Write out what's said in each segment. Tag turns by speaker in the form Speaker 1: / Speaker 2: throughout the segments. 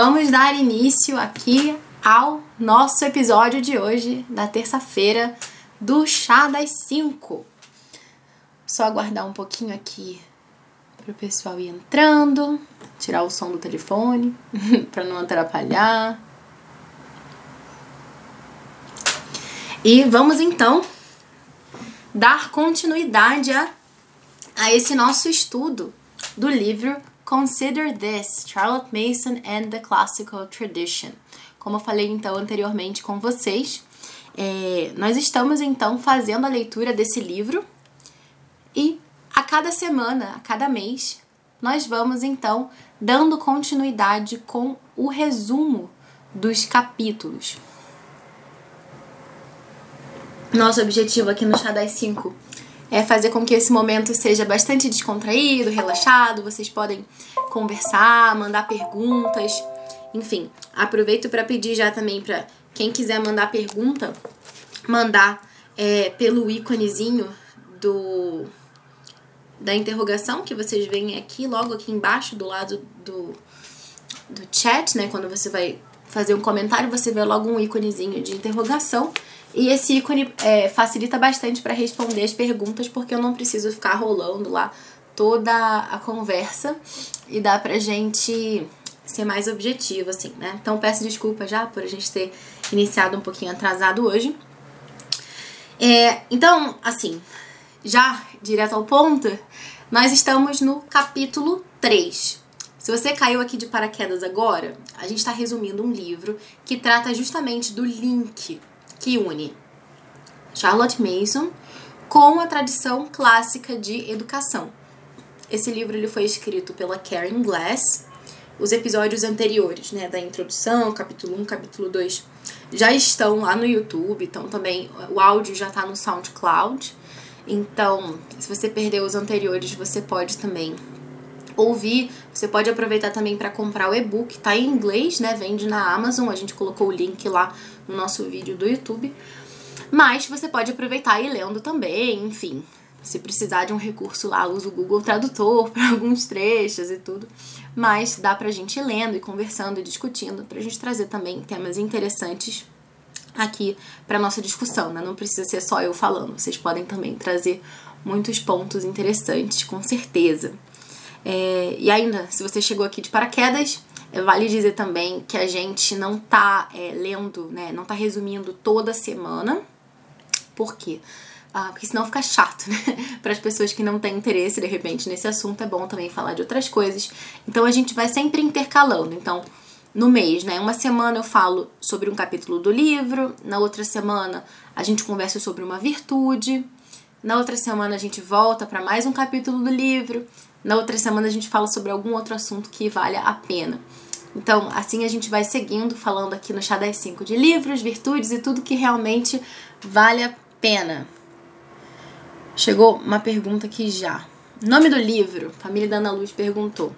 Speaker 1: Vamos dar início aqui ao nosso episódio de hoje, da terça-feira, do Chá das 5. Só aguardar um pouquinho aqui para o pessoal ir entrando, tirar o som do telefone para não atrapalhar. E vamos então dar continuidade a, a esse nosso estudo do livro Consider This, Charlotte Mason and the Classical Tradition. Como eu falei então anteriormente com vocês, é, nós estamos então fazendo a leitura desse livro e a cada semana, a cada mês, nós vamos então dando continuidade com o resumo dos capítulos. Nosso objetivo aqui no Chá das 5 é fazer com que esse momento seja bastante descontraído, relaxado. Vocês podem conversar, mandar perguntas, enfim. Aproveito para pedir já também para quem quiser mandar pergunta, mandar é, pelo íconezinho do da interrogação que vocês veem aqui, logo aqui embaixo do lado do, do chat, né? Quando você vai fazer um comentário, você vê logo um íconezinho de interrogação. E esse ícone é, facilita bastante para responder as perguntas, porque eu não preciso ficar rolando lá toda a conversa e dá pra gente ser mais objetivo, assim, né? Então peço desculpa já por a gente ter iniciado um pouquinho atrasado hoje. É, então, assim, já direto ao ponto, nós estamos no capítulo 3. Se você caiu aqui de paraquedas agora, a gente está resumindo um livro que trata justamente do link que une Charlotte Mason com a tradição clássica de educação. Esse livro ele foi escrito pela Karen Glass. Os episódios anteriores, né, da introdução, capítulo 1, capítulo 2, já estão lá no YouTube, então também o áudio já está no SoundCloud. Então, se você perdeu os anteriores, você pode também ouvir. Você pode aproveitar também para comprar o e-book, tá em inglês, né? Vende na Amazon, a gente colocou o link lá no nosso vídeo do YouTube. Mas você pode aproveitar e lendo também, enfim. Se precisar de um recurso lá, usa o Google Tradutor para alguns trechos e tudo. Mas dá pra gente ir lendo e conversando e discutindo, pra gente trazer também temas interessantes aqui para nossa discussão, né? Não precisa ser só eu falando, vocês podem também trazer muitos pontos interessantes, com certeza. É, e ainda, se você chegou aqui de paraquedas, é, vale dizer também que a gente não tá é, lendo, né? Não tá resumindo toda semana. Por quê? Ah, porque senão fica chato, né? Para as pessoas que não têm interesse de repente nesse assunto, é bom também falar de outras coisas. Então a gente vai sempre intercalando. Então, no mês, né? Uma semana eu falo sobre um capítulo do livro, na outra semana a gente conversa sobre uma virtude, na outra semana a gente volta para mais um capítulo do livro, na outra semana a gente fala sobre algum outro assunto que valha a pena. Então, assim a gente vai seguindo, falando aqui no Chá das 5 de livros, virtudes e tudo que realmente vale a pena. Chegou uma pergunta aqui já. Nome do livro, família da Ana Luz perguntou.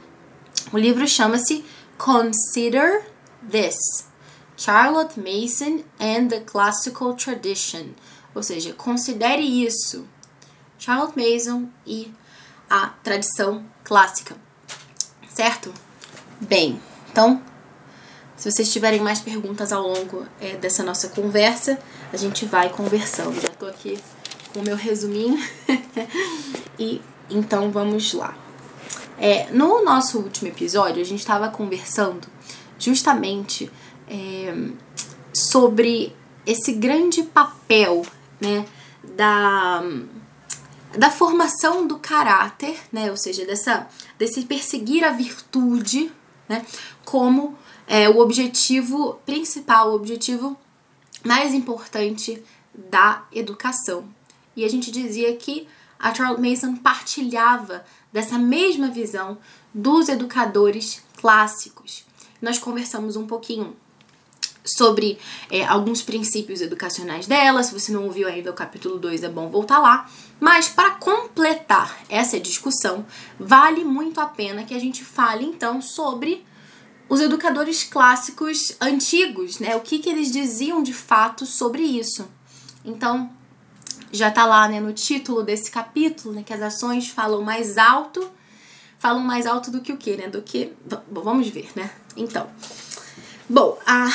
Speaker 1: O livro chama-se Consider This. Charlotte Mason and the Classical Tradition. Ou seja, considere isso. Charlotte Mason e a tradição clássica. Certo? Bem, então, se vocês tiverem mais perguntas ao longo é, dessa nossa conversa, a gente vai conversando. Já tô aqui com o meu resuminho. e então vamos lá. É, no nosso último episódio, a gente estava conversando justamente é, sobre esse grande papel né, da da formação do caráter, né? Ou seja, dessa, desse perseguir a virtude, né? Como é, o objetivo principal, o objetivo mais importante da educação. E a gente dizia que a Charles Mason partilhava dessa mesma visão dos educadores clássicos. Nós conversamos um pouquinho sobre é, alguns princípios educacionais dela. Se você não ouviu ainda o capítulo 2, é bom voltar lá. Mas para completar essa discussão, vale muito a pena que a gente fale então sobre os educadores clássicos antigos, né? O que, que eles diziam de fato sobre isso. Então, já tá lá né, no título desse capítulo, né, que as ações falam mais alto, falam mais alto do que o quê, né? Do que. Vamos ver, né? Então, Bom, a,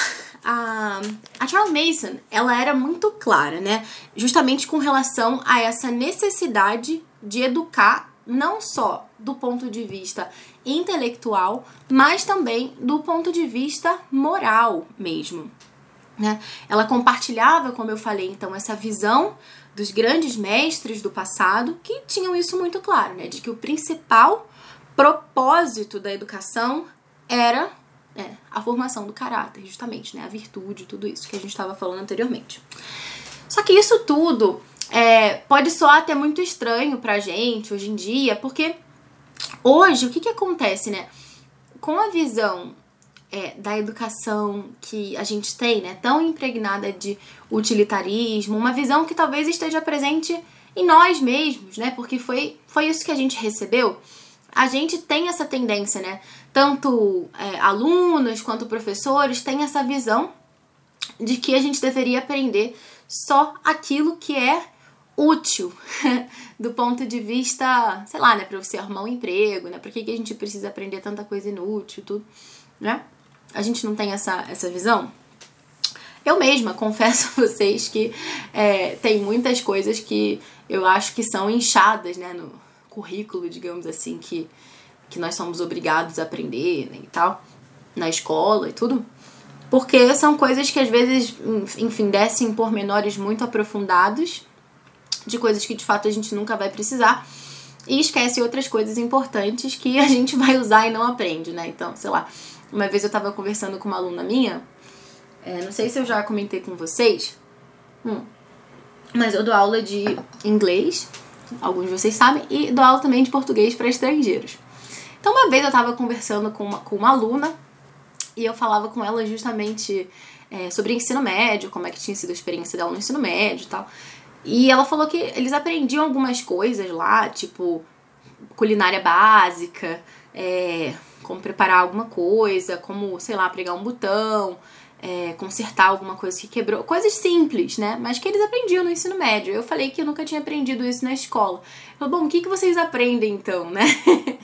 Speaker 1: a, a Charles Mason, ela era muito clara, né? Justamente com relação a essa necessidade de educar não só do ponto de vista intelectual, mas também do ponto de vista moral mesmo. Né? Ela compartilhava, como eu falei, então, essa visão dos grandes mestres do passado que tinham isso muito claro, né? De que o principal propósito da educação era é, a formação do caráter, justamente, né? A virtude, tudo isso que a gente estava falando anteriormente. Só que isso tudo é, pode soar até muito estranho pra gente hoje em dia, porque hoje o que, que acontece, né? Com a visão é, da educação que a gente tem, né, tão impregnada de utilitarismo, uma visão que talvez esteja presente em nós mesmos, né, porque foi, foi isso que a gente recebeu. A gente tem essa tendência, né, tanto é, alunos quanto professores têm essa visão de que a gente deveria aprender só aquilo que é útil do ponto de vista, sei lá, né, para você arrumar um emprego, né? Por que, que a gente precisa aprender tanta coisa inútil, tudo, né? A gente não tem essa, essa visão? Eu mesma confesso a vocês que é, tem muitas coisas que eu acho que são inchadas, né, no currículo, digamos assim, que, que nós somos obrigados a aprender né, e tal, na escola e tudo. Porque são coisas que às vezes, enfim, descem por menores muito aprofundados de coisas que de fato a gente nunca vai precisar e esquece outras coisas importantes que a gente vai usar e não aprende, né? Então, sei lá, uma vez eu tava conversando com uma aluna minha, é, não sei se eu já comentei com vocês, hum, mas eu dou aula de inglês, alguns de vocês sabem, e dou aula também de português para estrangeiros. Então, uma vez eu tava conversando com uma, com uma aluna e eu falava com ela justamente é, sobre ensino médio, como é que tinha sido a experiência dela no ensino médio e tal. E ela falou que eles aprendiam algumas coisas lá, tipo culinária básica, é, como preparar alguma coisa, como, sei lá, pregar um botão, é, consertar alguma coisa que quebrou. Coisas simples, né? Mas que eles aprendiam no ensino médio. Eu falei que eu nunca tinha aprendido isso na escola. Eu falei, bom, o que, que vocês aprendem então, né?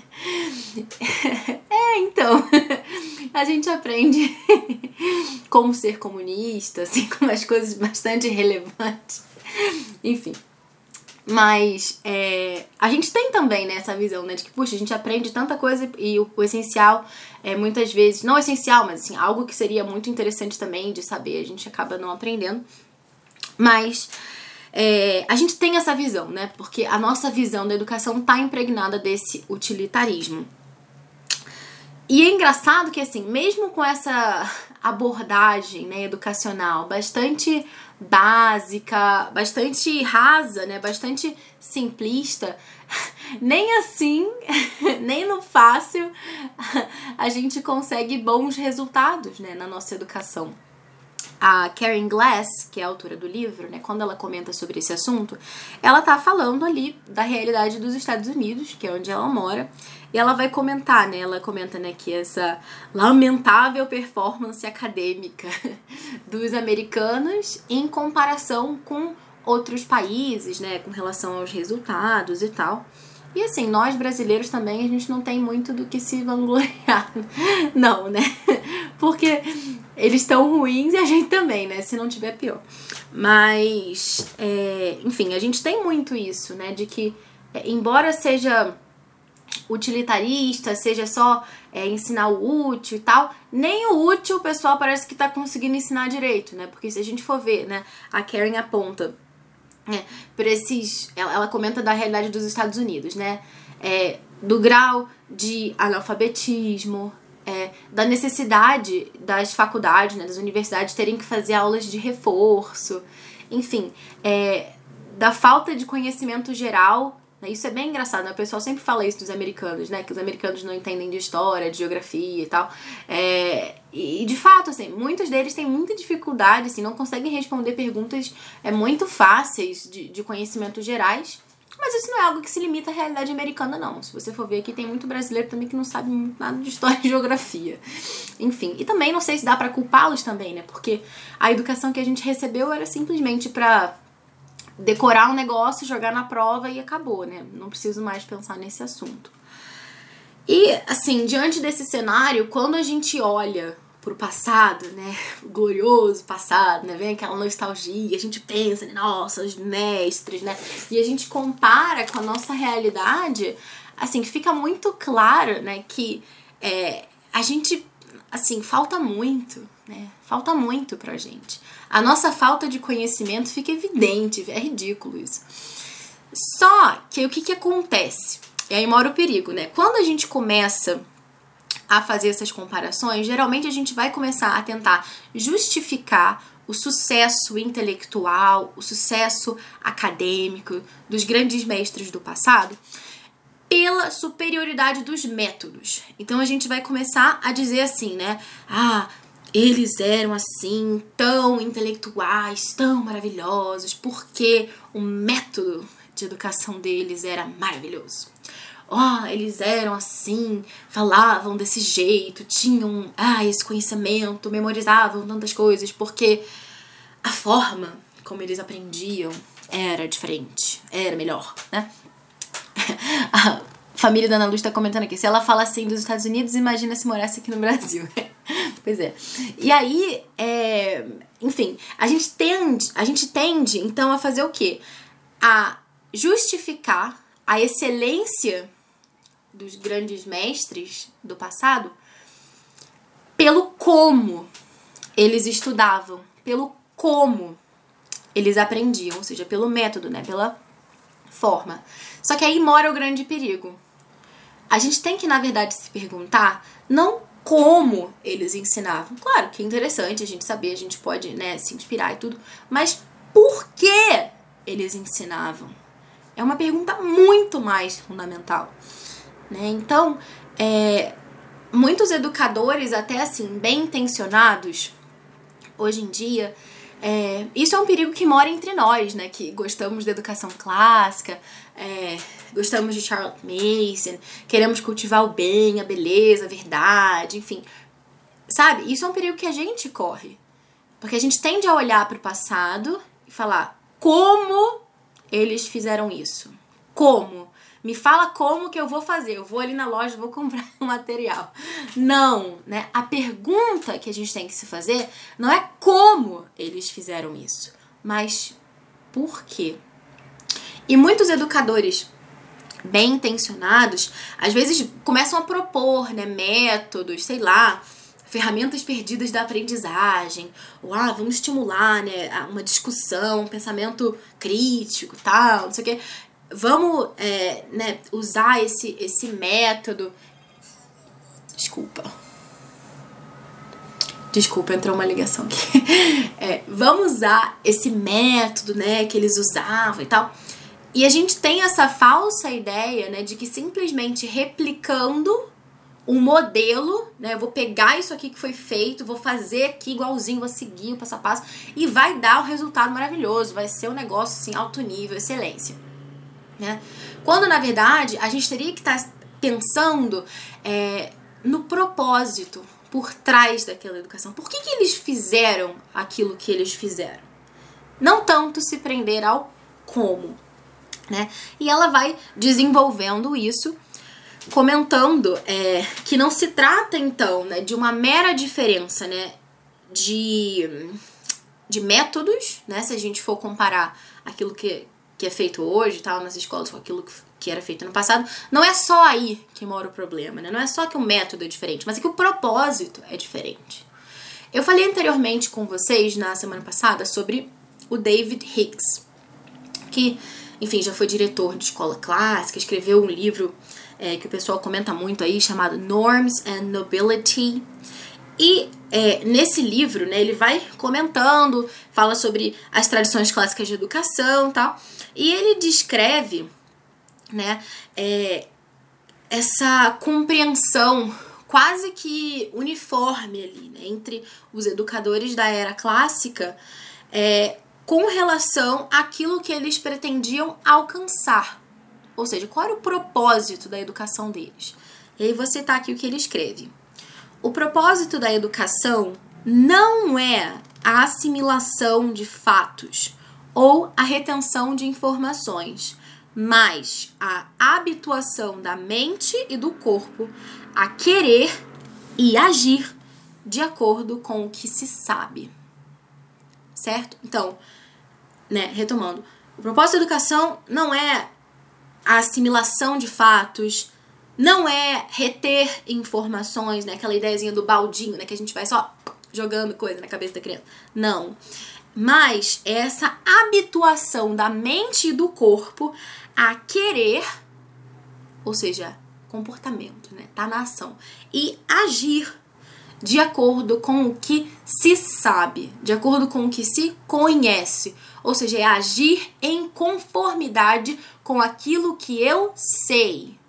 Speaker 1: é, então. A gente aprende como ser comunista, assim, com umas coisas bastante relevantes. Enfim. Mas é, a gente tem também né, essa visão, né? De que, puxa, a gente aprende tanta coisa e o, o, essencial é muitas vezes, não essencial, mas assim, algo que seria muito interessante também de saber, a gente acaba não aprendendo. Mas é, a gente tem essa visão, né? Porque a nossa visão da educação está impregnada desse utilitarismo. E é engraçado que, assim, mesmo com essa abordagem né, educacional bastante básica, bastante rasa, né? Bastante simplista. Nem assim, nem no fácil, a gente consegue bons resultados, né, na nossa educação. A Karen Glass, que é a autora do livro, né, quando ela comenta sobre esse assunto, ela tá falando ali da realidade dos Estados Unidos, que é onde ela mora, e ela vai comentar, né? Ela comenta, né, que essa lamentável performance acadêmica dos americanos em comparação com outros países, né, com relação aos resultados e tal. E assim, nós brasileiros também, a gente não tem muito do que se vangloriar. Não, né? Porque eles estão ruins e a gente também, né? Se não tiver pior. Mas, é, enfim, a gente tem muito isso, né? De que, é, embora seja utilitarista, seja só é, ensinar o útil e tal, nem o útil o pessoal parece que tá conseguindo ensinar direito, né? Porque se a gente for ver, né, a Karen aponta né, para esses. Ela, ela, comenta da realidade dos Estados Unidos, né? É, do grau de analfabetismo, é, da necessidade das faculdades, né, das universidades terem que fazer aulas de reforço, enfim, é, da falta de conhecimento geral? Isso é bem engraçado, né? O pessoal sempre fala isso dos americanos, né? Que os americanos não entendem de história, de geografia e tal. É, e de fato, assim, muitos deles têm muita dificuldade, assim, não conseguem responder perguntas é, muito fáceis de, de conhecimentos gerais. Mas isso não é algo que se limita à realidade americana, não. Se você for ver aqui, tem muito brasileiro também que não sabe nada de história e geografia. Enfim, e também não sei se dá para culpá-los também, né? Porque a educação que a gente recebeu era simplesmente para decorar um negócio, jogar na prova e acabou, né? Não preciso mais pensar nesse assunto. E, assim, diante desse cenário, quando a gente olha pro passado, né? O glorioso passado, né? Vem aquela nostalgia, a gente pensa, né? nossa, os mestres, né? E a gente compara com a nossa realidade, assim, fica muito claro, né, que é, a gente, assim, falta muito, né? Falta muito pra gente. A nossa falta de conhecimento fica evidente, é ridículo isso. Só que o que que acontece? E aí mora o perigo, né? Quando a gente começa a fazer essas comparações, geralmente a gente vai começar a tentar justificar o sucesso intelectual, o sucesso acadêmico dos grandes mestres do passado pela superioridade dos métodos. Então a gente vai começar a dizer assim, né? Ah, eles eram assim, tão intelectuais, tão maravilhosos, porque o método de educação deles era maravilhoso oh, eles eram assim, falavam desse jeito, tinham ah, esse conhecimento, memorizavam tantas coisas, porque a forma como eles aprendiam era diferente, era melhor, né? A família da Ana Luz tá comentando aqui, se ela fala assim dos Estados Unidos, imagina se morasse aqui no Brasil. pois é. E aí, é, enfim, a gente tende, a gente tende então a fazer o quê? A justificar a excelência dos grandes mestres do passado pelo como eles estudavam, pelo como eles aprendiam, ou seja, pelo método, né, pela forma. Só que aí mora o grande perigo. A gente tem que, na verdade, se perguntar não como eles ensinavam. Claro que é interessante a gente saber, a gente pode, né, se inspirar e tudo, mas por que eles ensinavam? É uma pergunta muito mais fundamental. Né? Então, é, muitos educadores, até assim, bem intencionados, hoje em dia, é, isso é um perigo que mora entre nós, né? Que gostamos da educação clássica, é, gostamos de Charlotte Mason, queremos cultivar o bem, a beleza, a verdade, enfim. Sabe? Isso é um perigo que a gente corre. Porque a gente tende a olhar para o passado e falar como eles fizeram isso. Como? Me fala como que eu vou fazer. Eu vou ali na loja, vou comprar o material. Não, né? A pergunta que a gente tem que se fazer não é como eles fizeram isso, mas por quê? E muitos educadores bem intencionados, às vezes começam a propor, né, métodos, sei lá, ferramentas perdidas da aprendizagem, ou ah, vamos estimular, né, uma discussão, um pensamento crítico, tal, não sei o quê vamos é, né, usar esse, esse método. Desculpa. Desculpa, entrou uma ligação aqui. É, vamos usar esse método, né, que eles usavam e tal. E a gente tem essa falsa ideia, né, de que simplesmente replicando um modelo, né, eu vou pegar isso aqui que foi feito, vou fazer aqui igualzinho, vou seguir o passo a passo e vai dar o um resultado maravilhoso, vai ser um negócio assim alto nível, excelência né? Quando na verdade a gente teria que estar tá pensando é, no propósito por trás daquela educação. Por que, que eles fizeram aquilo que eles fizeram? Não tanto se prender ao como, né? E ela vai desenvolvendo isso, comentando é, que não se trata então né, de uma mera diferença, né? De, de métodos, né? Se a gente for comparar aquilo que, que é feito hoje, tal, nas escolas, com aquilo que era feito no passado, não é só aí que mora o problema, né? Não é só que o método é diferente, mas é que o propósito é diferente. Eu falei anteriormente com vocês na semana passada sobre o David Hicks, que, enfim, já foi diretor de escola clássica, escreveu um livro é, que o pessoal comenta muito aí chamado Norms and Nobility. E é, nesse livro, né, ele vai comentando, fala sobre as tradições clássicas de educação tal. E ele descreve, né, é, essa compreensão quase que uniforme ali, né, entre os educadores da era clássica é, com relação àquilo que eles pretendiam alcançar. Ou seja, qual era o propósito da educação deles? E aí vou citar aqui o que ele escreve. O propósito da educação não é a assimilação de fatos ou a retenção de informações, mas a habituação da mente e do corpo a querer e agir de acordo com o que se sabe. Certo? Então, né, retomando, o propósito da educação não é a assimilação de fatos, não é reter informações, né, aquela ideiazinha do baldinho, né, que a gente vai só jogando coisa na cabeça da criança. Não. Mas essa habituação da mente e do corpo a querer, ou seja, comportamento, né? Tá na ação. E agir de acordo com o que se sabe, de acordo com o que se conhece. Ou seja, é agir em conformidade com aquilo que eu sei.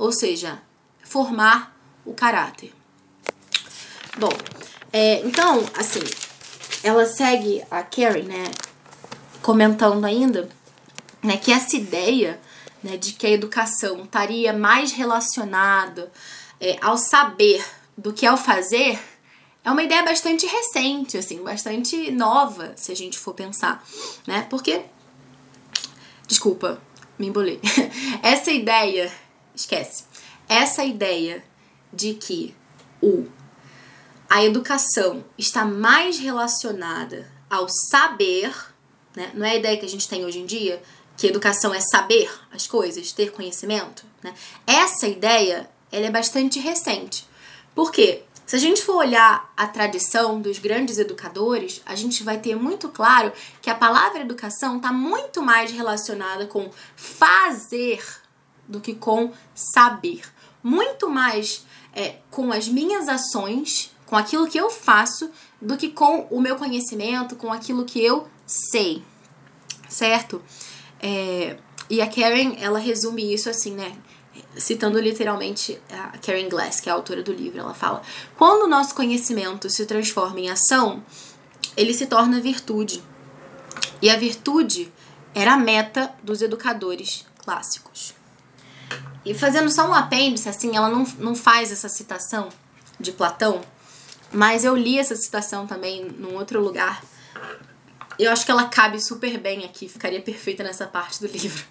Speaker 1: Ou seja, formar o caráter. Bom, é, então, assim, ela segue a Carrie, né, comentando ainda, né, que essa ideia, né, de que a educação estaria mais relacionada é, ao saber do que ao fazer, é uma ideia bastante recente, assim, bastante nova, se a gente for pensar, né, porque, desculpa, me embolei, essa ideia, esquece, essa ideia de que o a educação está mais relacionada ao saber, né? não é a ideia que a gente tem hoje em dia, que educação é saber as coisas, ter conhecimento. Né? Essa ideia ela é bastante recente. Por quê? Se a gente for olhar a tradição dos grandes educadores, a gente vai ter muito claro que a palavra educação está muito mais relacionada com fazer do que com saber. Muito mais é, com as minhas ações com aquilo que eu faço do que com o meu conhecimento, com aquilo que eu sei, certo? É, e a Karen, ela resume isso assim, né? Citando literalmente a Karen Glass, que é a autora do livro, ela fala: quando o nosso conhecimento se transforma em ação, ele se torna virtude. E a virtude era a meta dos educadores clássicos. E fazendo só um apêndice, assim, ela não, não faz essa citação de Platão, mas eu li essa citação também num outro lugar. Eu acho que ela cabe super bem aqui, ficaria perfeita nessa parte do livro.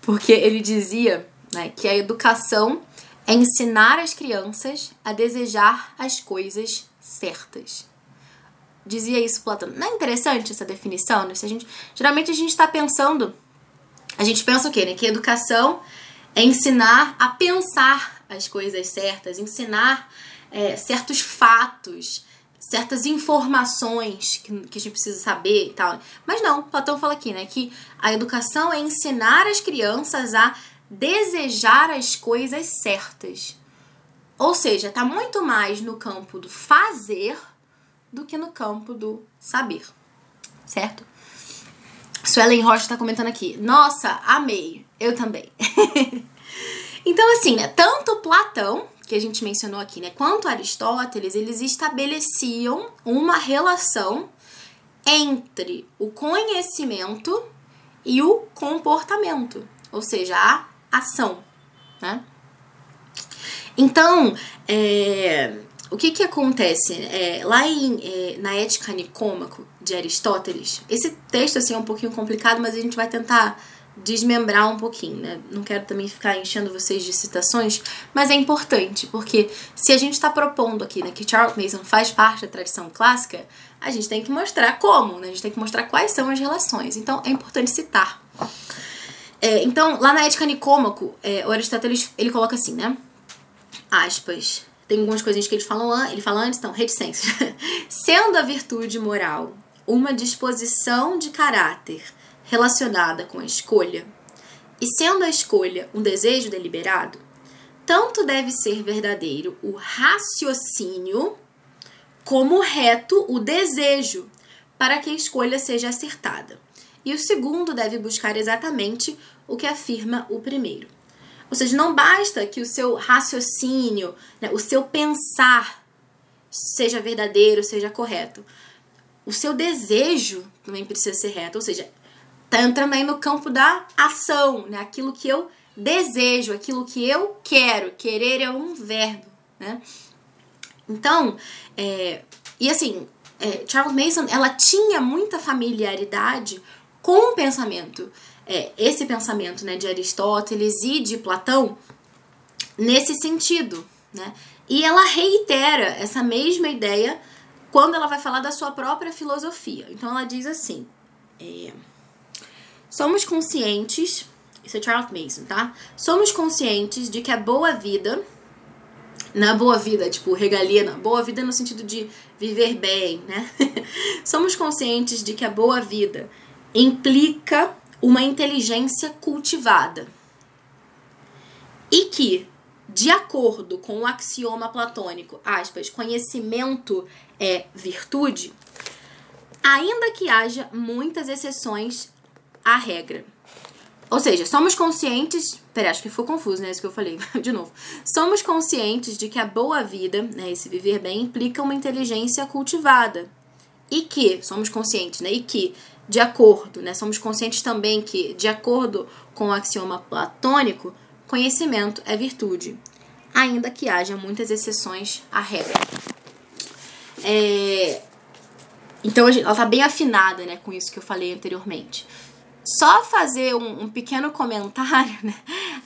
Speaker 1: Porque ele dizia né, que a educação é ensinar as crianças a desejar as coisas certas. Dizia isso Platão. Não é interessante essa definição? Né? Se a gente, geralmente a gente está pensando. A gente pensa o quê? Né? Que educação é ensinar a pensar as coisas certas, ensinar é, certos fatos, certas informações que, que a gente precisa saber e tal. Mas não, Platão fala aqui, né, que a educação é ensinar as crianças a desejar as coisas certas. Ou seja, está muito mais no campo do fazer do que no campo do saber. Certo? Suelen Rocha está comentando aqui. Nossa, amei. Eu também. então, assim, né? Tanto Platão que a gente mencionou aqui, né? Quanto Aristóteles, eles estabeleciam uma relação entre o conhecimento e o comportamento, ou seja, a ação, né? Então, é, o que que acontece? É, lá em, é, na Ética Nicômaco de Aristóteles, esse texto assim, é um pouquinho complicado, mas a gente vai tentar desmembrar um pouquinho, né? Não quero também ficar enchendo vocês de citações, mas é importante, porque se a gente está propondo aqui né, que Charles Mason faz parte da tradição clássica, a gente tem que mostrar como, né? A gente tem que mostrar quais são as relações. Então, é importante citar. É, então, lá na Ética Nicômaco, é, o Aristóteles, ele coloca assim, né? Aspas. Tem algumas coisinhas que ele fala, ele fala antes, então, reticências. Sendo a virtude moral uma disposição de caráter relacionada com a escolha, e sendo a escolha um desejo deliberado, tanto deve ser verdadeiro o raciocínio como reto o desejo, para que a escolha seja acertada. E o segundo deve buscar exatamente o que afirma o primeiro. Ou seja, não basta que o seu raciocínio, né, o seu pensar seja verdadeiro, seja correto. O seu desejo também precisa ser reto, ou seja, tá entrando aí no campo da ação, né? Aquilo que eu desejo, aquilo que eu quero. Querer é um verbo, né? Então, é, e assim, é, Charles Mason, ela tinha muita familiaridade com o pensamento, é, esse pensamento, né, de Aristóteles e de Platão, nesse sentido, né? E ela reitera essa mesma ideia quando ela vai falar da sua própria filosofia. Então ela diz assim: é, somos conscientes, isso é Charles Mason, tá? Somos conscientes de que a boa vida, na boa vida, tipo regalia, na boa vida no sentido de viver bem, né? somos conscientes de que a boa vida implica uma inteligência cultivada e que de acordo com o axioma platônico, aspas, conhecimento é virtude, ainda que haja muitas exceções à regra. Ou seja, somos conscientes. Pera, acho que ficou confuso, né? Isso que eu falei. De novo. Somos conscientes de que a boa vida, né? Esse viver bem, implica uma inteligência cultivada. E que, somos conscientes, né? E que, de acordo, né? Somos conscientes também que, de acordo com o axioma platônico, Conhecimento é virtude, ainda que haja muitas exceções à regra. É... Então ela está bem afinada né, com isso que eu falei anteriormente. Só fazer um, um pequeno comentário, né?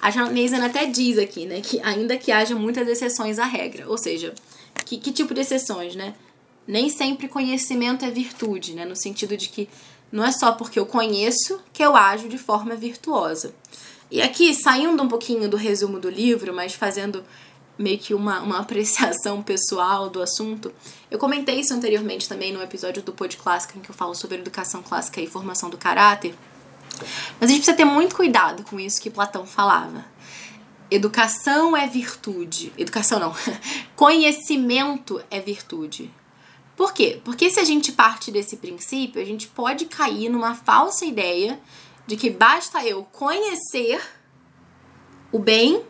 Speaker 1: A Janezana até diz aqui, né? Que ainda que haja muitas exceções à regra. Ou seja, que, que tipo de exceções, né? Nem sempre conhecimento é virtude, né? No sentido de que não é só porque eu conheço que eu ajo de forma virtuosa. E aqui, saindo um pouquinho do resumo do livro, mas fazendo meio que uma, uma apreciação pessoal do assunto, eu comentei isso anteriormente também no episódio do Pod Clássica, em que eu falo sobre educação clássica e formação do caráter. Mas a gente precisa ter muito cuidado com isso que Platão falava. Educação é virtude. Educação não. Conhecimento é virtude. Por quê? Porque se a gente parte desse princípio, a gente pode cair numa falsa ideia de que basta eu conhecer o bem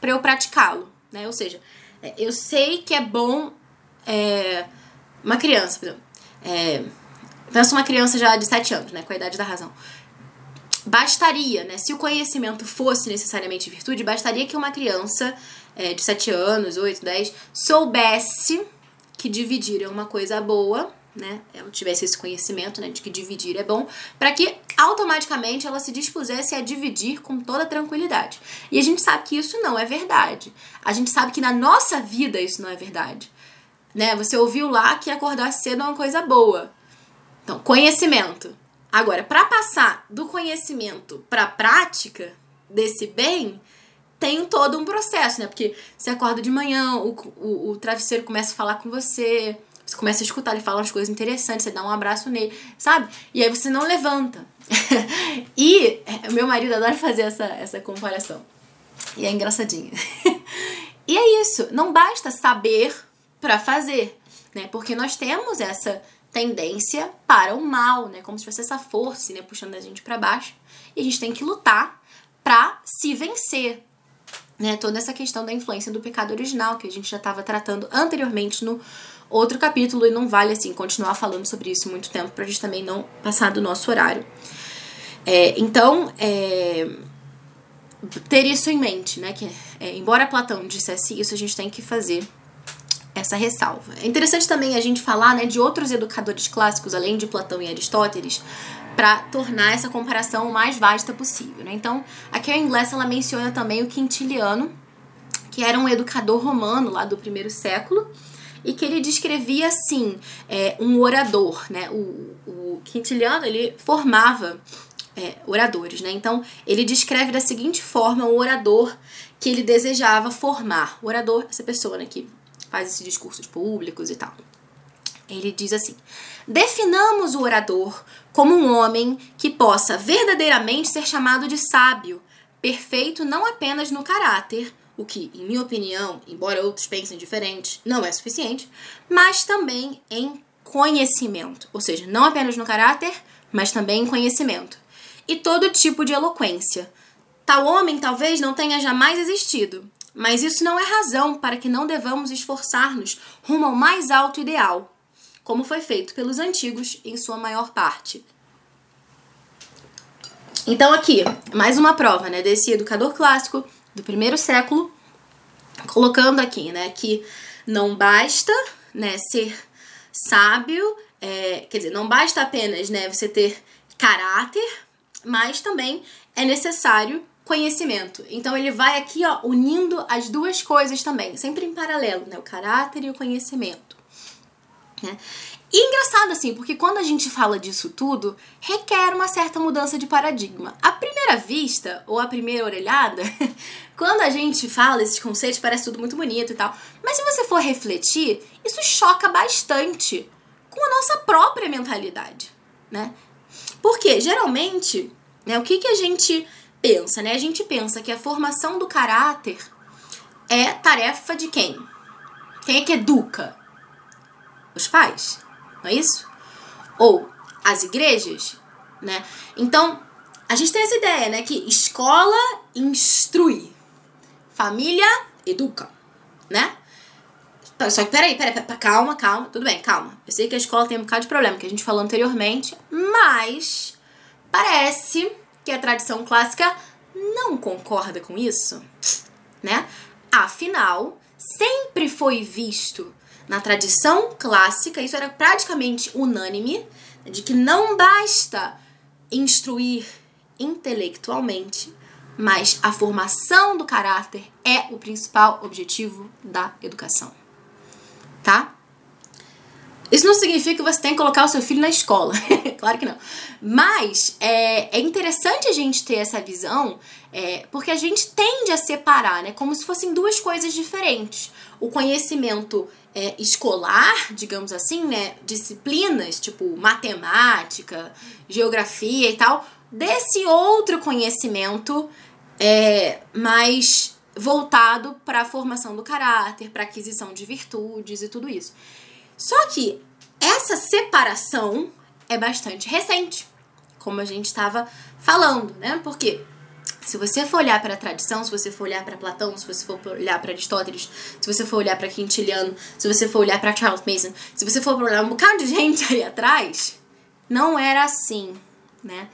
Speaker 1: para eu praticá-lo, né? Ou seja, eu sei que é bom é, uma criança, por exemplo, é, uma criança já de 7 anos, né, com a idade da razão. Bastaria, né, se o conhecimento fosse necessariamente virtude, bastaria que uma criança é, de 7 anos, 8, 10, soubesse que dividir é uma coisa boa né, ela tivesse esse conhecimento, né, de que dividir é bom, para que automaticamente ela se dispusesse a dividir com toda tranquilidade. E a gente sabe que isso não é verdade. A gente sabe que na nossa vida isso não é verdade. Né? Você ouviu lá que acordar cedo é uma coisa boa. Então, conhecimento. Agora, para passar do conhecimento para a prática desse bem, tem todo um processo, né? Porque você acorda de manhã, o, o, o travesseiro começa a falar com você, você começa a escutar ele falar umas coisas interessantes, você dá um abraço nele, sabe? E aí você não levanta. e é, meu marido adora fazer essa, essa comparação. E é engraçadinho. e é isso. Não basta saber para fazer, né? Porque nós temos essa tendência para o mal, né? Como se fosse essa força, né? Puxando a gente para baixo. E a gente tem que lutar para se vencer, né? Toda essa questão da influência do pecado original que a gente já estava tratando anteriormente no outro capítulo e não vale assim continuar falando sobre isso muito tempo pra gente também não passar do nosso horário. É, então, é, ter isso em mente, né? Que é, embora Platão dissesse isso, a gente tem que fazer essa ressalva. É interessante também a gente falar né, de outros educadores clássicos, além de Platão e Aristóteles, para tornar essa comparação o mais vasta possível. Né? Então, em inglês ela menciona também o Quintiliano, que era um educador romano lá do primeiro século, e que ele descrevia assim é, um orador, né? O, o Quintiliano ele formava é, oradores, né? Então ele descreve da seguinte forma o orador que ele desejava formar. O orador, essa pessoa né, que faz esses discursos públicos e tal. Ele diz assim: definamos o orador como um homem que possa verdadeiramente ser chamado de sábio, perfeito não apenas no caráter, o que, em minha opinião, embora outros pensem diferente, não é suficiente, mas também em conhecimento, ou seja, não apenas no caráter, mas também em conhecimento. E todo tipo de eloquência. Tal homem talvez não tenha jamais existido, mas isso não é razão para que não devamos esforçar-nos rumo ao mais alto ideal, como foi feito pelos antigos em sua maior parte. Então aqui, mais uma prova, né, desse educador clássico do primeiro século, colocando aqui, né, que não basta, né, ser sábio, é, quer dizer, não basta apenas, né, você ter caráter, mas também é necessário conhecimento. Então ele vai aqui, ó, unindo as duas coisas também, sempre em paralelo, né? O caráter e o conhecimento. Né? E engraçado assim, porque quando a gente fala disso tudo, requer uma certa mudança de paradigma. À primeira vista, ou à primeira orelhada, quando a gente fala esses conceitos, parece tudo muito bonito e tal. Mas se você for refletir, isso choca bastante com a nossa própria mentalidade, né? Porque geralmente, né, o que, que a gente pensa, né? A gente pensa que a formação do caráter é tarefa de quem? Quem é que educa? Os pais não é isso? Ou as igrejas, né? Então, a gente tem essa ideia, né, que escola instrui, família educa, né? Só que peraí, peraí, peraí, calma, calma, tudo bem, calma. Eu sei que a escola tem um bocado de problema, que a gente falou anteriormente, mas parece que a tradição clássica não concorda com isso, né? Afinal, sempre foi visto na tradição clássica, isso era praticamente unânime, de que não basta instruir intelectualmente, mas a formação do caráter é o principal objetivo da educação. Tá? Isso não significa que você tem que colocar o seu filho na escola, claro que não. Mas é, é interessante a gente ter essa visão, é, porque a gente tende a separar, né, como se fossem duas coisas diferentes. O conhecimento é, escolar, digamos assim, né, disciplinas tipo matemática, geografia e tal, desse outro conhecimento é, mais voltado para a formação do caráter, para aquisição de virtudes e tudo isso. Só que essa separação é bastante recente, como a gente estava falando, né? Porque se você for olhar para a tradição, se você for olhar para Platão, se você for olhar para Aristóteles, se você for olhar para Quintiliano, se você for olhar para Charles Mason, se você for olhar um bocado de gente aí atrás, não era assim, né?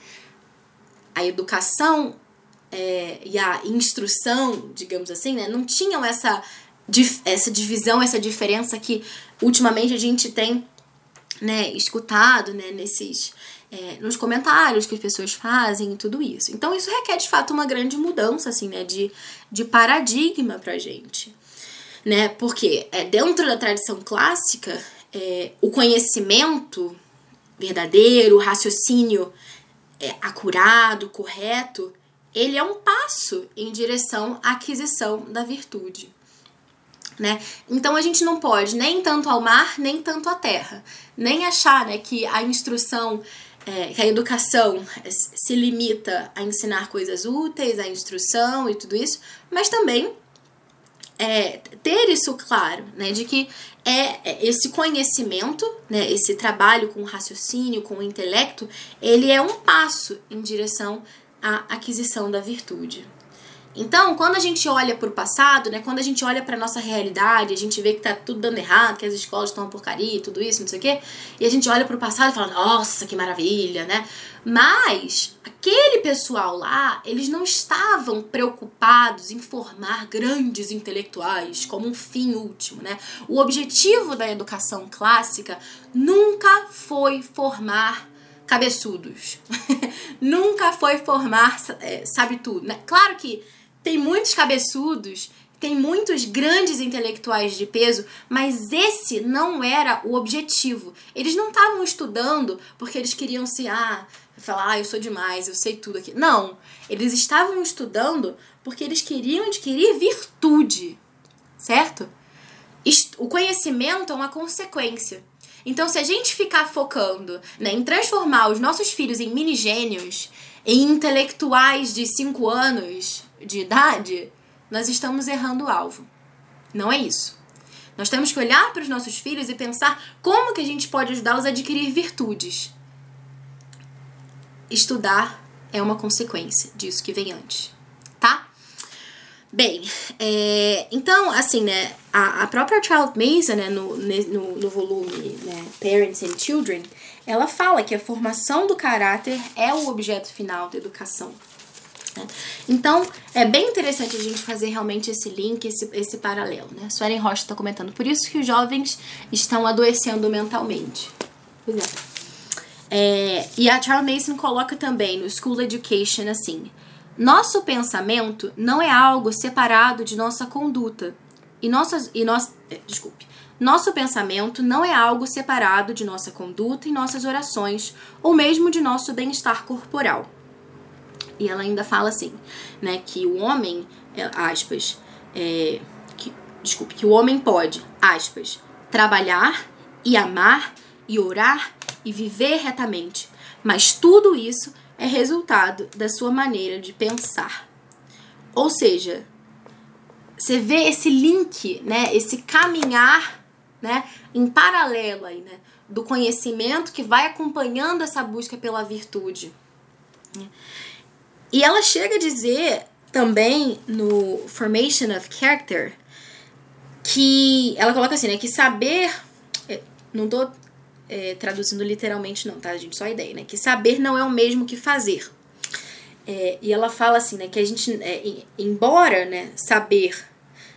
Speaker 1: A educação é, e a instrução, digamos assim, né, não tinham essa essa divisão, essa diferença que ultimamente a gente tem né, escutado né, nesses, é, nos comentários que as pessoas fazem e tudo isso. Então isso requer de fato uma grande mudança assim, né, de, de paradigma pra gente. Né? Porque é, dentro da tradição clássica, é, o conhecimento verdadeiro, o raciocínio é, acurado, correto, ele é um passo em direção à aquisição da virtude né? Então a gente não pode nem tanto ao mar, nem tanto à terra, nem achar, né, que a instrução, é, que a educação se limita a ensinar coisas úteis, a instrução e tudo isso, mas também é, ter isso claro, né, de que é, é esse conhecimento, né, esse trabalho com o raciocínio, com o intelecto, ele é um passo em direção à aquisição da virtude. Então, quando a gente olha para o passado, né, quando a gente olha para nossa realidade, a gente vê que tá tudo dando errado, que as escolas estão uma porcaria, tudo isso, não sei o quê, e a gente olha para o passado e fala: "Nossa, que maravilha", né? Mas aquele pessoal lá, eles não estavam preocupados em formar grandes intelectuais como um fim último, né? O objetivo da educação clássica nunca foi formar cabeçudos. nunca foi formar, é, sabe tudo, né? Claro que tem muitos cabeçudos, tem muitos grandes intelectuais de peso, mas esse não era o objetivo. Eles não estavam estudando porque eles queriam se ah, falar, ah, eu sou demais, eu sei tudo aqui. Não, eles estavam estudando porque eles queriam adquirir virtude, certo? O conhecimento é uma consequência. Então, se a gente ficar focando né, em transformar os nossos filhos em mini gênios, em intelectuais de 5 anos, de idade, nós estamos errando o alvo. Não é isso. Nós temos que olhar para os nossos filhos e pensar como que a gente pode ajudá-los a adquirir virtudes. Estudar é uma consequência disso que vem antes, tá? Bem, é, então, assim, né, a, a própria Child Mason, né, no, no, no volume né, Parents and Children, ela fala que a formação do caráter é o objeto final da educação. Né? Então, é bem interessante a gente fazer realmente esse link, esse, esse paralelo. Né? Suelen Rocha está comentando. Por isso que os jovens estão adoecendo mentalmente. Pois é. é. E a Charles Mason coloca também no School Education assim: Nosso pensamento não é algo separado de nossa conduta. E nossas e nós, é, desculpe. Nosso pensamento não é algo separado de nossa conduta e nossas orações, ou mesmo de nosso bem-estar corporal. E ela ainda fala assim, né, que o homem, é, aspas, é, que, desculpe, que o homem pode, aspas, trabalhar e amar e orar e viver retamente, mas tudo isso é resultado da sua maneira de pensar. Ou seja, você vê esse link, né, esse caminhar, né, em paralelo aí, né, do conhecimento que vai acompanhando essa busca pela virtude. E ela chega a dizer também no Formation of Character que ela coloca assim, né, que saber é, não tô é, traduzindo literalmente não, tá, gente? Só a ideia, né? Que saber não é o mesmo que fazer. É, e ela fala assim, né? Que a gente, é, embora, né, saber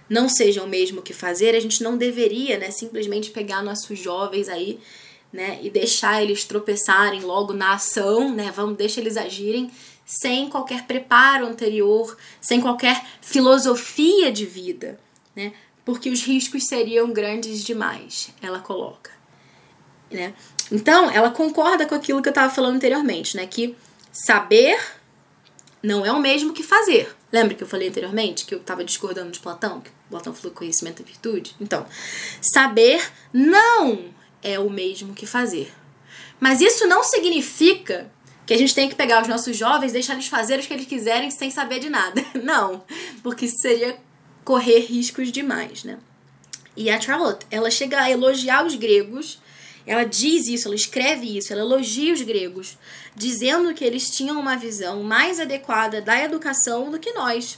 Speaker 1: não seja o mesmo que fazer, a gente não deveria, né, simplesmente pegar nossos jovens aí, né, e deixar eles tropeçarem logo na ação, né? Vamos deixar eles agirem sem qualquer preparo anterior, sem qualquer filosofia de vida, né? Porque os riscos seriam grandes demais, ela coloca né? Então, ela concorda com aquilo que eu estava falando anteriormente, né? Que saber não é o mesmo que fazer. Lembra que eu falei anteriormente que eu estava discordando de Platão? Que Platão falou conhecimento é virtude? Então, saber não é o mesmo que fazer. Mas isso não significa que a gente tem que pegar os nossos jovens deixar eles fazer o que eles quiserem sem saber de nada. Não, porque isso seria correr riscos demais, né? E a Charlotte, ela chega a elogiar os gregos ela diz isso, ela escreve isso, ela elogia os gregos, dizendo que eles tinham uma visão mais adequada da educação do que nós.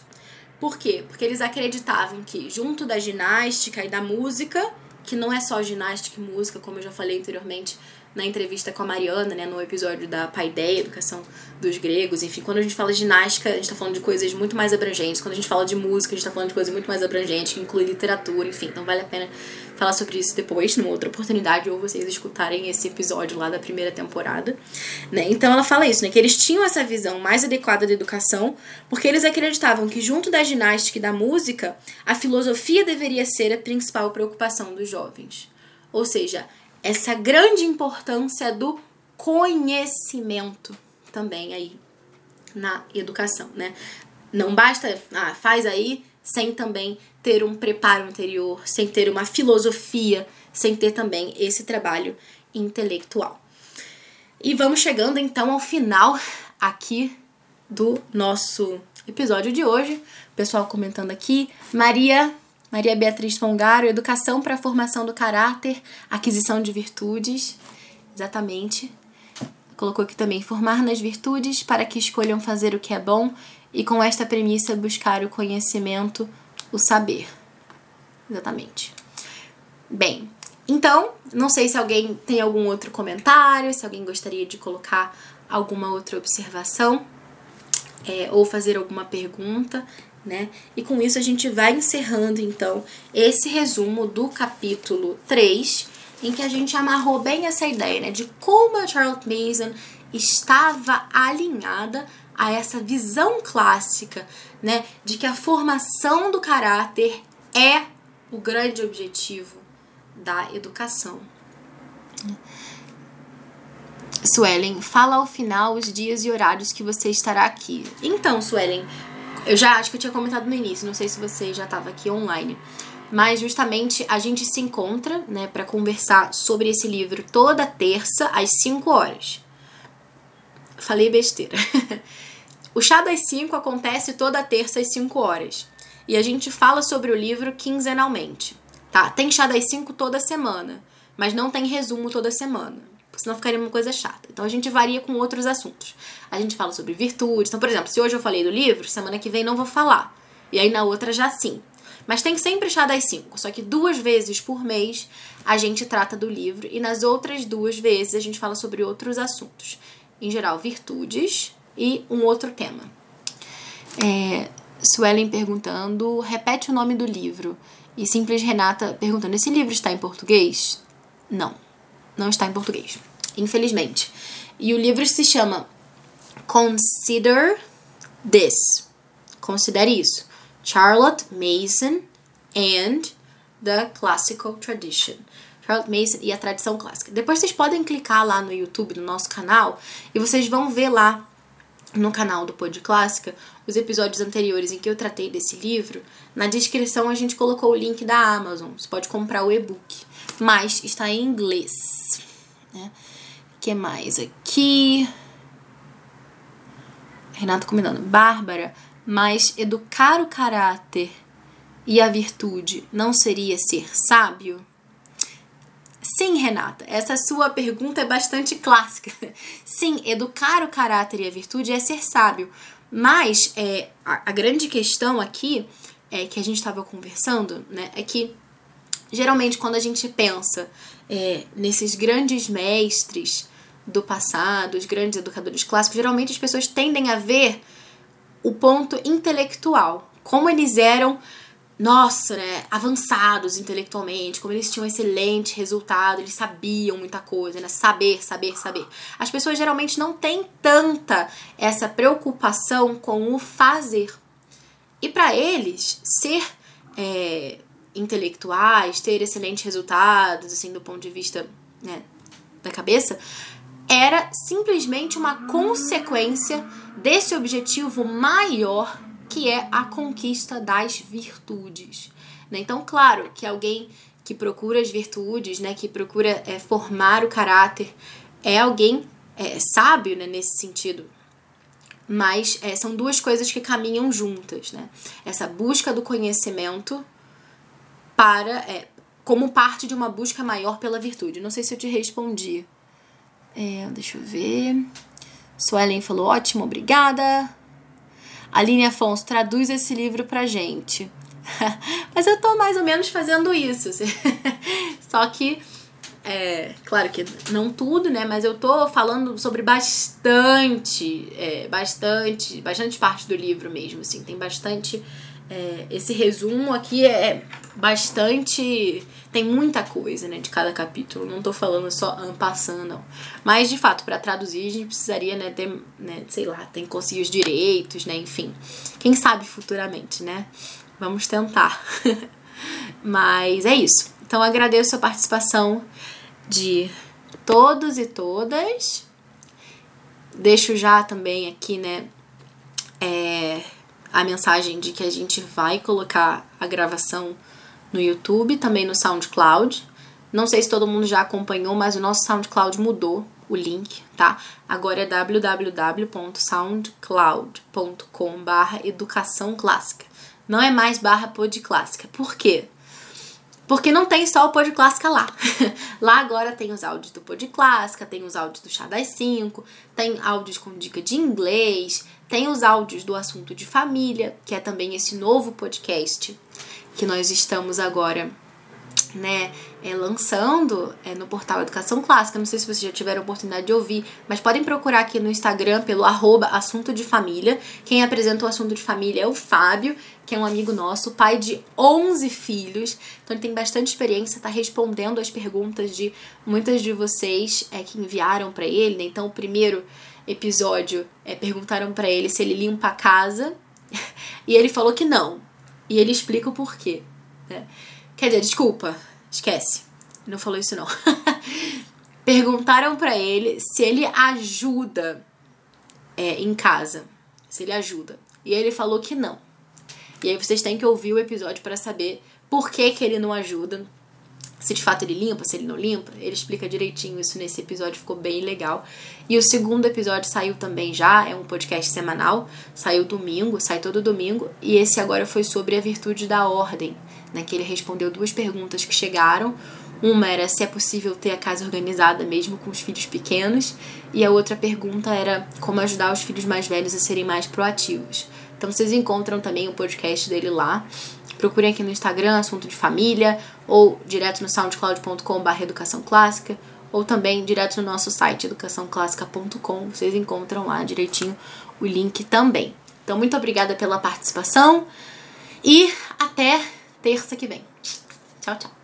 Speaker 1: Por quê? Porque eles acreditavam que, junto da ginástica e da música, que não é só ginástica e música, como eu já falei anteriormente, na entrevista com a Mariana, né, no episódio da Paideia, Educação dos Gregos. Enfim, quando a gente fala de ginástica, a gente está falando de coisas muito mais abrangentes. Quando a gente fala de música, a gente está falando de coisas muito mais abrangentes, que inclui literatura, enfim. Então vale a pena falar sobre isso depois, numa outra oportunidade, ou vocês escutarem esse episódio lá da primeira temporada. Né? Então ela fala isso, né, que eles tinham essa visão mais adequada da educação, porque eles acreditavam que junto da ginástica e da música, a filosofia deveria ser a principal preocupação dos jovens. Ou seja, essa grande importância do conhecimento também aí na educação, né? Não basta, ah, faz aí sem também ter um preparo anterior, sem ter uma filosofia, sem ter também esse trabalho intelectual. E vamos chegando então ao final aqui do nosso episódio de hoje. O pessoal comentando aqui. Maria Maria Beatriz Fongaro, Educação para a Formação do Caráter, Aquisição de Virtudes. Exatamente. Colocou aqui também formar nas virtudes para que escolham fazer o que é bom e com esta premissa buscar o conhecimento, o saber. Exatamente. Bem, então, não sei se alguém tem algum outro comentário, se alguém gostaria de colocar alguma outra observação é, ou fazer alguma pergunta né? E com isso a gente vai encerrando então esse resumo do capítulo 3, em que a gente amarrou bem essa ideia, né, de como a Charlotte Mason estava alinhada a essa visão clássica, né, de que a formação do caráter é o grande objetivo da educação. Suelen, fala ao final os dias e horários que você estará aqui. Então, Suelen, eu já acho que eu tinha comentado no início, não sei se você já estava aqui online. Mas justamente a gente se encontra, né, para conversar sobre esse livro toda terça às 5 horas. Falei besteira. o chá das 5 acontece toda terça às 5 horas. E a gente fala sobre o livro quinzenalmente. Tá? Tem chá das 5 toda semana, mas não tem resumo toda semana senão ficaria uma coisa chata. Então a gente varia com outros assuntos. A gente fala sobre virtudes. Então, por exemplo, se hoje eu falei do livro, semana que vem não vou falar. E aí na outra já sim. Mas tem sempre chá das cinco. Só que duas vezes por mês a gente trata do livro e nas outras duas vezes a gente fala sobre outros assuntos. Em geral, virtudes e um outro tema. É, Suelen perguntando, repete o nome do livro. E Simples Renata perguntando, esse livro está em português? Não, não está em português infelizmente. E o livro se chama Consider this. Considere isso. Charlotte Mason and the classical tradition. Charlotte Mason e a tradição clássica. Depois vocês podem clicar lá no YouTube, no nosso canal, e vocês vão ver lá no canal do Pod Clássica os episódios anteriores em que eu tratei desse livro. Na descrição a gente colocou o link da Amazon. Você pode comprar o e-book, mas está em inglês. Né? que mais aqui? Renato combinando. Bárbara, mas educar o caráter e a virtude não seria ser sábio? Sim, Renata, essa sua pergunta é bastante clássica. Sim, educar o caráter e a virtude é ser sábio. Mas é, a, a grande questão aqui é que a gente estava conversando, né? É que geralmente quando a gente pensa é, nesses grandes mestres do passado, os grandes educadores clássicos, geralmente as pessoas tendem a ver o ponto intelectual, como eles eram nossa, né, avançados intelectualmente, como eles tinham excelente resultado, eles sabiam muita coisa, né? Saber, saber, saber. As pessoas geralmente não têm tanta essa preocupação com o fazer. E para eles, ser é, intelectuais, ter excelentes resultados, assim, do ponto de vista né, da cabeça, era simplesmente uma consequência desse objetivo maior que é a conquista das virtudes. Né? Então, claro que alguém que procura as virtudes, né, que procura é, formar o caráter, é alguém é, sábio né, nesse sentido. Mas é, são duas coisas que caminham juntas, né? Essa busca do conhecimento para é, como parte de uma busca maior pela virtude. Não sei se eu te respondi. É, deixa eu ver. Suelen falou ótimo, obrigada. Aline Afonso, traduz esse livro pra gente. Mas eu tô mais ou menos fazendo isso. Só que, é, claro que não tudo, né? Mas eu tô falando sobre bastante, é, bastante, bastante parte do livro mesmo, assim. Tem bastante é, esse resumo aqui é bastante. Tem muita coisa, né, de cada capítulo. Não tô falando só passando, não. Mas, de fato, para traduzir, a gente precisaria, né, ter, né, sei lá, tem que conseguir os direitos, né, enfim. Quem sabe futuramente, né? Vamos tentar. Mas é isso. Então, agradeço a participação de todos e todas. Deixo já também aqui, né, é a mensagem de que a gente vai colocar a gravação no YouTube, também no SoundCloud. Não sei se todo mundo já acompanhou, mas o nosso SoundCloud mudou o link, tá? Agora é www.soundcloud.com barra educação clássica. Não é mais barra clássica. Por quê? Porque não tem só o Pod Clássica lá. lá agora tem os áudios do Clássica, tem os áudios do Chá das 5, tem áudios com dica de inglês, tem os áudios do assunto de família, que é também esse novo podcast que nós estamos agora né, é, lançando é, no portal Educação Clássica. Não sei se vocês já tiveram oportunidade de ouvir, mas podem procurar aqui no Instagram pelo arroba assunto de família. Quem apresenta o assunto de família é o Fábio, que é um amigo nosso, pai de 11 filhos. Então ele tem bastante experiência, está respondendo as perguntas de muitas de vocês é, que enviaram para ele. Né? Então o primeiro episódio é, perguntaram para ele se ele limpa a casa e ele falou que não. E ele explica o porquê. Né? Quer dizer, desculpa, esquece. Não falou isso não. Perguntaram para ele se ele ajuda é, em casa. Se ele ajuda. E ele falou que não. E aí vocês têm que ouvir o episódio para saber por que, que ele não ajuda se de fato ele limpa, se ele não limpa. Ele explica direitinho isso nesse episódio, ficou bem legal. E o segundo episódio saiu também já, é um podcast semanal, saiu domingo, sai todo domingo, e esse agora foi sobre a virtude da ordem, né, que ele respondeu duas perguntas que chegaram. Uma era se é possível ter a casa organizada mesmo com os filhos pequenos, e a outra pergunta era como ajudar os filhos mais velhos a serem mais proativos. Então vocês encontram também o podcast dele lá. Procurem aqui no Instagram, assunto de família, ou direto no soundcloud.com.br educação clássica, ou também direto no nosso site educaçãoclássica.com. Vocês encontram lá direitinho o link também. Então, muito obrigada pela participação e até terça que vem. Tchau, tchau.